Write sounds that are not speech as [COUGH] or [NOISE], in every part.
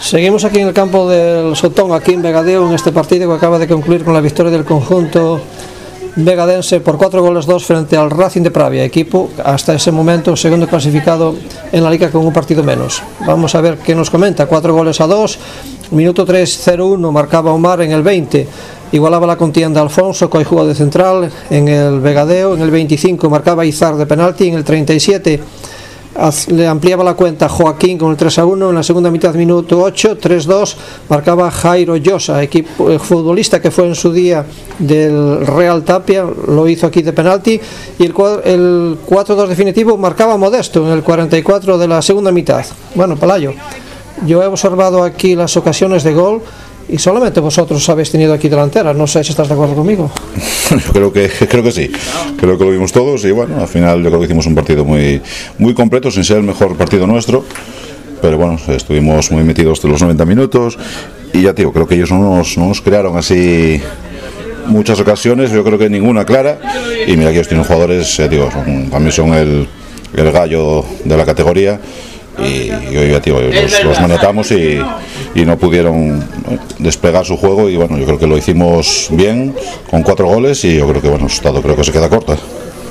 Seguimos aquí en el campo del Sotón, aquí en Vegadeo, en este partido que acaba de concluir con la victoria del conjunto vegadense por 4 goles 2 frente al Racing de Pravia, equipo hasta ese momento segundo clasificado en la liga con un partido menos. Vamos a ver qué nos comenta, 4 goles a 2, minuto 3-0-1 marcaba Omar en el 20, igualaba la contienda Alfonso, que hoy de central en el Vegadeo, en el 25 marcaba Izar de penalti, en el 37 le ampliaba la cuenta Joaquín con el 3 a 1 en la segunda mitad minuto 8 3-2 marcaba Jairo Llosa equipo eh, futbolista que fue en su día del Real Tapia lo hizo aquí de penalti y el, el 4-2 definitivo marcaba Modesto en el 44 de la segunda mitad. Bueno Palayo yo he observado aquí las ocasiones de gol y solamente vosotros habéis tenido aquí delantera. No sé si estás de acuerdo conmigo. yo [LAUGHS] creo que, creo que sí. Creo que lo vimos todos y bueno, al final yo creo que hicimos un partido muy, muy completo, sin ser el mejor partido nuestro. Pero bueno, estuvimos muy metidos de los 90 minutos y ya digo, creo que ellos no nos, no nos crearon así muchas ocasiones, yo creo que ninguna clara. Y mira que ellos tienen jugadores, eh, digo, para mí son el, el gallo de la categoría y, hoy los, los, manetamos y, y, no pudieron despegar su juego y bueno, yo creo que lo hicimos bien con cuatro goles y yo creo que bueno, el resultado creo que se queda corto.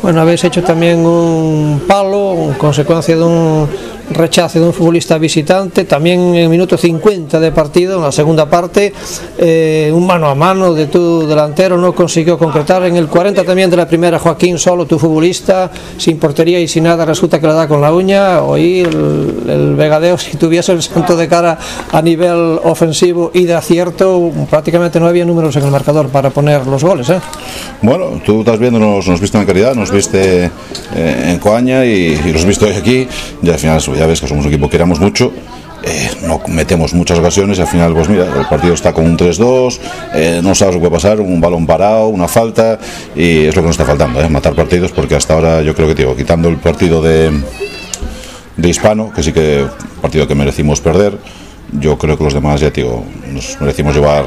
Bueno, habéis hecho también un palo, en consecuencia de un rechace de un futbolista visitante, también en el minuto 50 de partido, en la segunda parte, eh, un mano a mano de tu delantero no consiguió concretar, en el 40 también de la primera Joaquín solo, tu futbolista, sin portería y sin nada, resulta que le da con la uña, hoy el, Vegadeo, [LAUGHS] si tuviese el santo de cara a nivel ofensivo y de acierto, prácticamente no había números en el marcador para poner los goles. ¿eh? Bueno, tú estás viendo, nos, nos viste en calidad, nos viste eh, en Coaña y, y los viste hoy aquí, y al final ya ves que somos un equipo que queramos mucho. Eh, no metemos muchas ocasiones y al final, pues mira, el partido está con un 3-2, eh, no sabes lo que puede pasar, un balón parado, una falta, y es lo que nos está faltando, eh, matar partidos, porque hasta ahora yo creo que, digo, quitando el partido de, de Hispano, que sí que partido que merecimos perder, yo creo que los demás, ya digo, nos merecimos llevar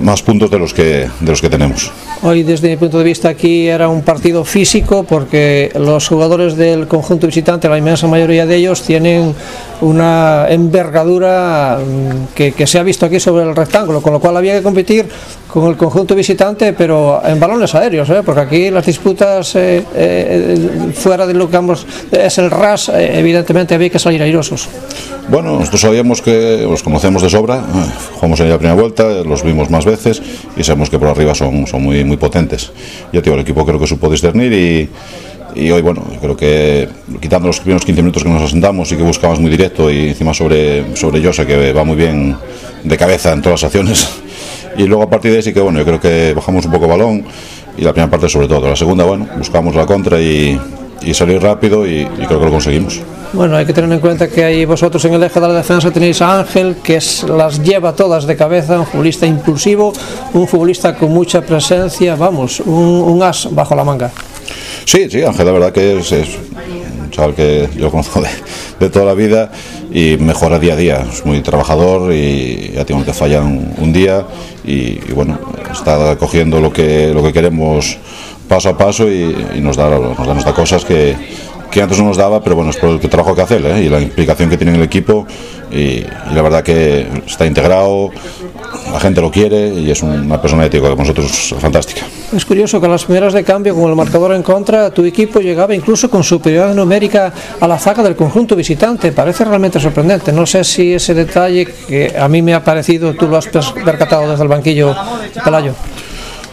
más puntos de los que, de los que tenemos. Hoy desde mi punto de vista aquí era un partido físico porque los jugadores del conjunto visitante, la inmensa mayoría de ellos, tienen una envergadura mm, que, se ha visto aquí sobre el rectángulo, con lo cual había que competir con el conjunto visitante, pero en balones aéreos, ¿eh? porque aquí las disputas eh, eh, fuera de lo que es el RAS, evidentemente había que salir airosos. Bueno, nosotros sabíamos que los conocemos de sobra, jugamos en la primera vuelta, los vimos más veces y sabemos que por arriba son, son muy, muy potentes. Yo digo, el equipo creo que supo discernir y y hoy, bueno, creo que quitando los primeros 15 minutos que nos asentamos y que buscamos muy directo y encima sobre, sobre Yosa, que va muy bien de cabeza en todas las acciones. Y luego a partir de ahí sí que, bueno, yo creo que bajamos un poco el balón y la primera parte sobre todo. La segunda, bueno, buscamos la contra y, y salir rápido y, creo que lo conseguimos. Bueno, hay que tener en cuenta que ahí vosotros en el eje de la defensa tenéis a Ángel, que es, las lleva todas de cabeza, un futbolista impulsivo, un futbolista con mucha presencia, vamos, un, un as bajo la manga. Sí, sí, Ángel, la verdad que es, un chaval que yo conozco de, toda la vida y mejora día a día. Es muy trabajador y ya tengo que fallar un, día y, bueno, está cogiendo lo que, lo que queremos paso a paso y, nos, da, nos da cosas que, que antes no nos daba, pero bueno, es por el trabajo que hace ¿eh? y la implicación que tiene en el equipo y, la verdad que está integrado, la gente lo quiere y es una persona ética con nosotros fantástica. Es curioso que en las primeras de cambio, con el marcador en contra, tu equipo llegaba incluso con superioridad numérica a la zaga del conjunto visitante. Parece realmente sorprendente. No sé si ese detalle que a mí me ha parecido, tú lo has percatado desde el banquillo, Pelayo.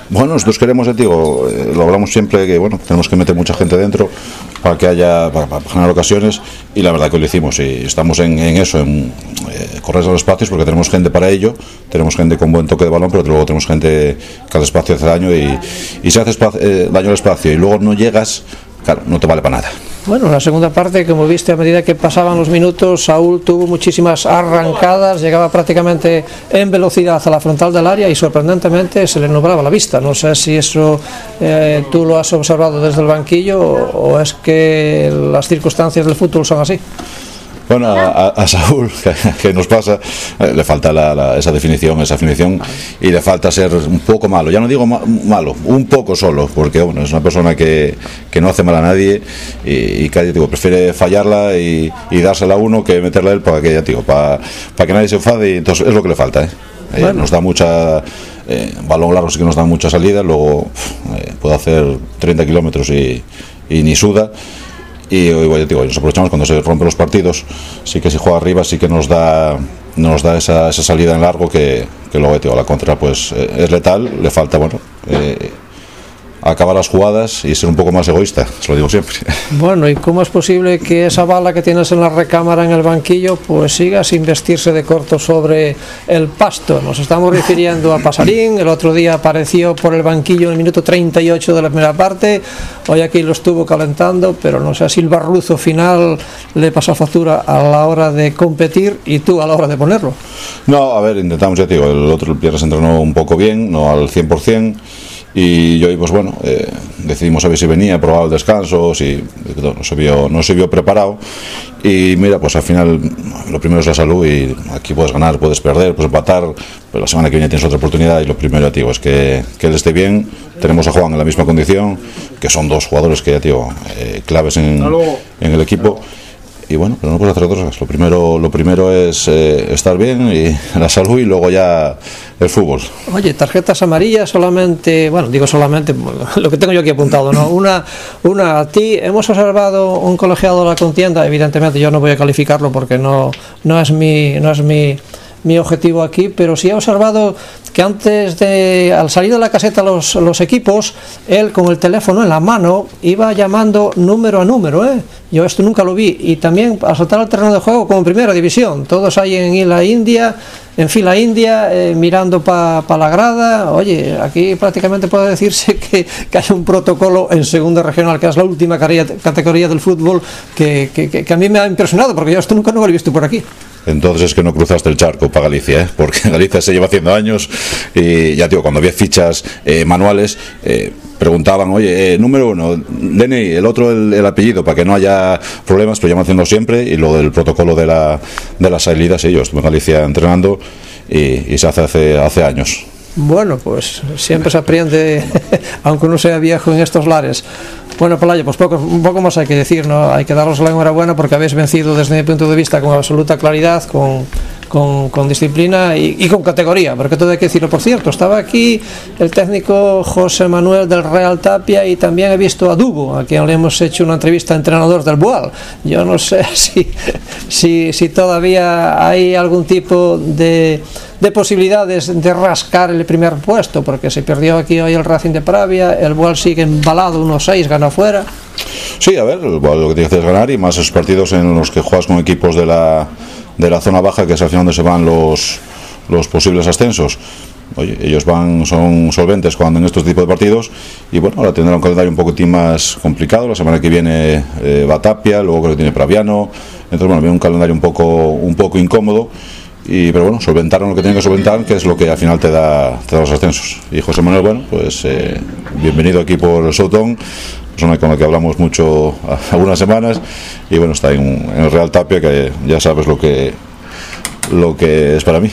Bueno, nosotros queremos, digo, eh, lo hablamos siempre que bueno, tenemos que meter mucha gente dentro para que haya, para, generar ocasiones y la verdad que lo hicimos y estamos en, eso, en eh, correr los espacios porque tenemos gente para ello, tenemos gente con buen toque de balón, pero luego tenemos gente que hace espacio hace daño y, y si haces eh, daño al espacio y luego no llegas, claro, no te vale para nada. Bueno, la segunda parte, como viste, a medida que pasaban los minutos, Saúl tuvo muchísimas arrancadas, llegaba prácticamente en velocidad a la frontal del área y sorprendentemente se le nublaba la vista. No sé si eso eh, tú lo has observado desde el banquillo o, o es que las circunstancias del fútbol son así. Bueno, a, a Saúl, [LAUGHS] que, nos pasa, eh, le falta la, la, esa definición, esa definición, y le falta ser un poco malo. Ya no digo ma malo, un poco solo, porque bueno, es una persona que, que no hace mal a nadie y, y que digo, prefiere fallarla y, y, dársela a uno que meterla a él para que, ya digo, para, para que nadie se enfade, y entonces es lo que le falta. ¿eh? Eh, nos da mucha eh, balón largo sí que nos da mucha salida luego puede hacer 30 kilómetros y, y ni suda y hoy digo, nos aprovechamos cuando se rompen los partidos, sí que si juega arriba sí que nos da nos da esa, esa salida en largo que, que luego digo, la contra pues eh, es letal, le falta bueno eh, acabar las jugadas y ser un poco más egoísta, se lo digo siempre. Bueno, ¿y cómo es posible que esa bala que tienes en la recámara en el banquillo pues siga sin vestirse de corto sobre el pasto? Nos estamos refiriendo a Pasarín, el otro día apareció por el banquillo en el minuto 38 de la primera parte, hoy aquí lo estuvo calentando, pero no sé si el barruzo final le pasó factura a la hora de competir y tú a la hora de ponerlo. No, a ver, intentamos, ya te digo, el otro el Pierre se entrenó un poco bien, no al 100%, y yo pues bueno eh, decidimos a ver si venía probaba el descanso si no se vio no se vio preparado. Y mira pues al final lo primero es la salud y aquí puedes ganar puedes perder puedes empatar pero la semana que viene tienes otra oportunidad y lo primero tío es que, que él esté bien. Tenemos a Juan en la misma condición que son dos jugadores que ya tío eh, claves en, en el equipo y bueno, pero no puedes hacer otras cosas. Lo primero, lo primero es eh, estar bien y [LAUGHS] la salud y luego ya el fútbol. Oye, tarjetas amarillas solamente, bueno, digo solamente [LAUGHS] lo que tengo yo aquí apuntado, ¿no? Una, una a ti, hemos observado un colegiado de la contienda, evidentemente yo no voy a calificarlo porque no, no es mi, no es mi, mi objetivo aquí, pero sí he observado que antes de, al salir de la caseta los, los equipos, él con el teléfono en la mano iba llamando número a número, ¿eh? Yo esto nunca lo vi. Y también al saltar al terreno de juego como primera división, todos ahí en la India, en fila india, eh, mirando para pa la grada. Oye, aquí prácticamente puede decirse [LAUGHS] que, que, hay un protocolo en segunda regional, que es la última categoría del fútbol, que, que, que a mí me ha impresionado, porque yo esto nunca no lo he visto por aquí entonces es que no cruzaste el charco para Galicia, ¿eh? porque [LAUGHS] Galicia se lleva haciendo años y ya digo, cuando había fichas eh, manuales eh, preguntaban, oye, eh, número uno, DNI, el otro el, el, apellido, para que no haya problemas, pero llaman haciendo siempre y lo del protocolo de la, de las salidas, sí, yo estuve en Galicia entrenando y, se hace, hace hace años. Bueno, pues siempre se aprende, [LAUGHS] aunque uno sea viejo en estos lares. Bueno, Pelayo, pues poco, poco más hay que decir, ¿no? Hay que daros la enhorabuena porque habéis vencido desde mi punto de vista con absoluta claridad, con, con, disciplina y, con categoría, porque todo hay que decirlo. Por cierto, estaba aquí el técnico José Manuel del Real Tapia y también he visto a Dugo, a quien le hemos hecho una entrevista a entrenador del Boal. Yo no sé [LAUGHS] si, si todavía hay algún tipo de de posibilidades de rascar el primer puesto, porque se perdió aquí hoy el Racing de Pravia, el Boal sigue embalado unos 6, gana fuera. Sí, a ver, el Boal lo que tiene que hacer es ganar y más esos partidos en los que juegas con equipos de la, de la zona baja, que es al final donde se van los, los posibles ascensos. Oye, ellos van, son solventes cuando en estos tipos de partidos y bueno, ahora tendrá un calendario un poquitín más complicado. La semana que viene eh, Batapia, luego creo que tiene Praviano. Entonces, bueno, viene un calendario un poco, un poco incómodo y pero bueno, solventaron lo que tienen que solventar, que es lo que al final te da, te da los ascensos. Y José Manuel, bueno, pues eh, bienvenido aquí por Sotón, persona con la que hablamos mucho [LAUGHS] algunas semanas, y bueno, está en, en el Real Tapia, que ya sabes lo que, lo que es para mí.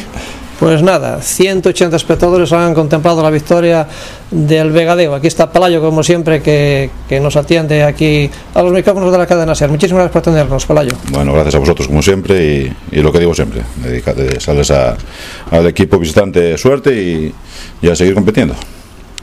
Pues nada, 180 espectadores han contemplado la victoria del Vegadeo. Aquí está Palayo, como siempre, que, nos atiende aquí a los micrófonos de la cadena SER. Muchísimas gracias por atendernos, Palayo. Bueno, gracias a vosotros, como siempre, y, y lo que digo siempre, dedicate, sales a, al equipo visitante suerte y, y a seguir compitiendo.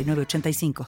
85.